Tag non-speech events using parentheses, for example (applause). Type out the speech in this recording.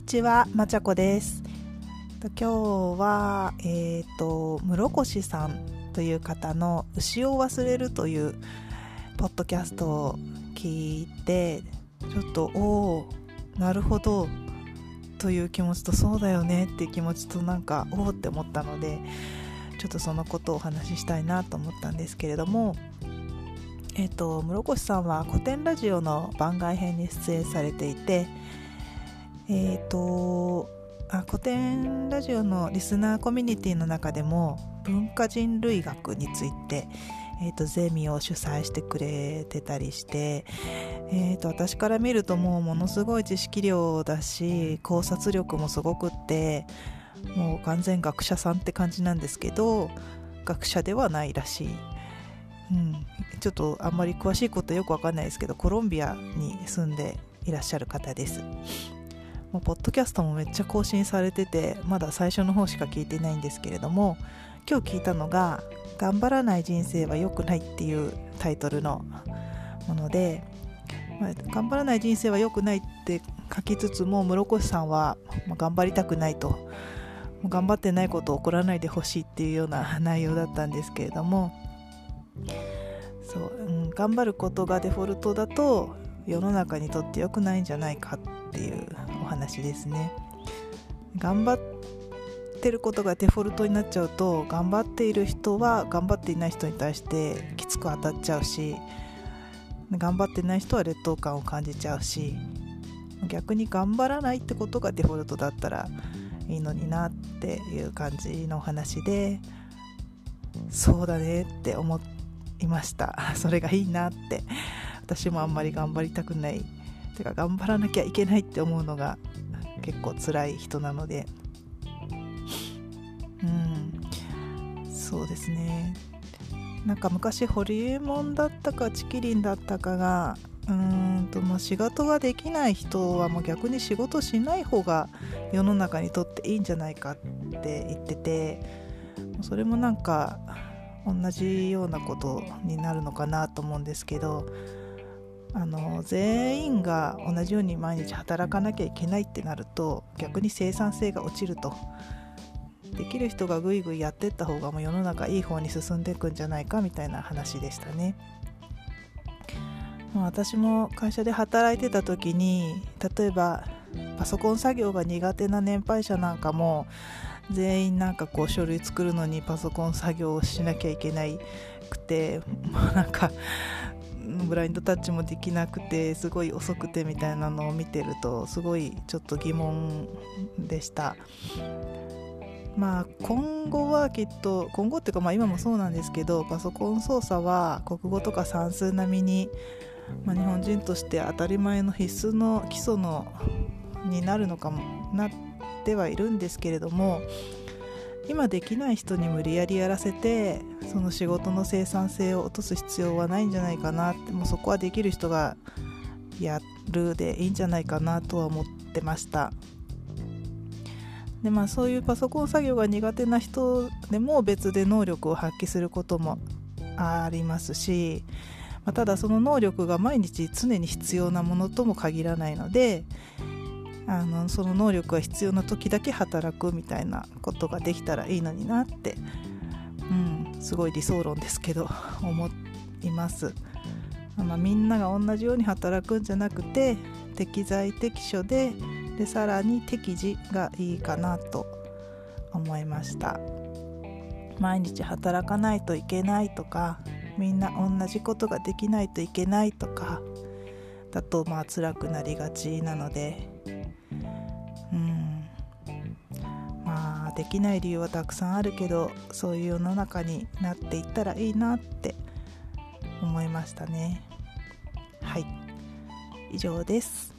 にちは、まちゃこです。今日は、えっ、と、室越さんという方の牛を忘れるというポッドキャストを聞いて、ちょっと、おお、なるほど、という気持ちと、そうだよねっていう気持ちと、なんか、おおって思ったので、ちょっとそのことをお話ししたいなと思ったんですけれども、えっ、と、室越さんは古典ラジオの番外編に出演されていて、えーとあ古典ラジオのリスナーコミュニティの中でも文化人類学について、えーとゼミを主催してくれてたりして、えーと私から見るともうものすごい知識量だし考察力もすごくってもう完全学者さんって感じなんですけど学者ではないらしい。うん、ちょっとあんまり詳しいことよくわかんないですけどコロンビアに住んでいらっしゃる方です。もうポッドキャストもめっちゃ更新されててまだ最初の方しか聞いてないんですけれども今日聞いたのが「頑張らない人生は良くない」っていうタイトルのもので、まあ頑張らない人生は良くないって書きつつも室越さんは、まあ頑張りたくないと頑張ってないことを怒らないでほしいっていうような (laughs) 内容だったんですけれどもそう、うん、頑張ることがデフォルトだと世の中にとって良くないんじゃないかっていう話ですね。頑張ってることがデフォルトになっちゃうと頑張っている人は頑張っていない人に対してきつく当たっちゃうし頑張ってない人は劣等感を感じちゃうし逆に頑張らないってことがデフォルトだったらいいのになっていう感じの話でそうだねって思いました。(laughs) それがいいなって。私もあんまり頑張りたくないてか頑張らなきゃいけないって思うのが結構辛い人なので。うん。そうですね。なんか昔ホリエモンだったかチキリンだったかがうんとまあ仕事ができない人はもう逆に仕事しない方が世の中にとっていいんじゃないかって言っててそれもなんか同じようなことになるのかなと思うんですけどあの全員が同じように毎日働かなきゃいけないってなると逆に生産性が落ちるとできる人がぐいぐいやってった方がもう世の中いい方に進んでいくんじゃないかみたいな話でしたね。ま私も会社で働いてた時に例えばパソコン作業が苦手な年配者なんかも全員なんかこう書類作るのにパソコン作業をしなきゃいけないくてまあなんかブラインドタッチもできなくてすごい遅くてみたいなのを見てるとすごいちょっと疑問でした。まあ今後はきっと今後っていうかまあ今もそうなんですけどパソコン操作は国語とか算数並みに、まあ、日本人として当たり前の必須の基礎のになるのかもなってはいるんですけれども今できない人に無理やりやらせてその仕事の生産性を落とす必要はないんじゃないかなってもうそこはできる人がやるでいいんじゃないかなとは思ってました。でまあそういうパソコン作業が苦手な人でも別で能力を発揮することもありますし、まあ、ただその能力が毎日常に必要なものとも限らないのであのその能力が必要な時だけ働くみたいなことができたらいいのになって、うん、すごい理想論ですけど (laughs) 思います、まあ、みんなが同じように働くんじゃなくて適材適所ででさらに適時がいいかなと思いました。毎日働かないといけないとかみんな同じことができないといけないとかだとまあ辛くなりがちなのでできない理由はたくさんあるけどそういう世の中になっていったらいいなって思いましたね。はい。以上です。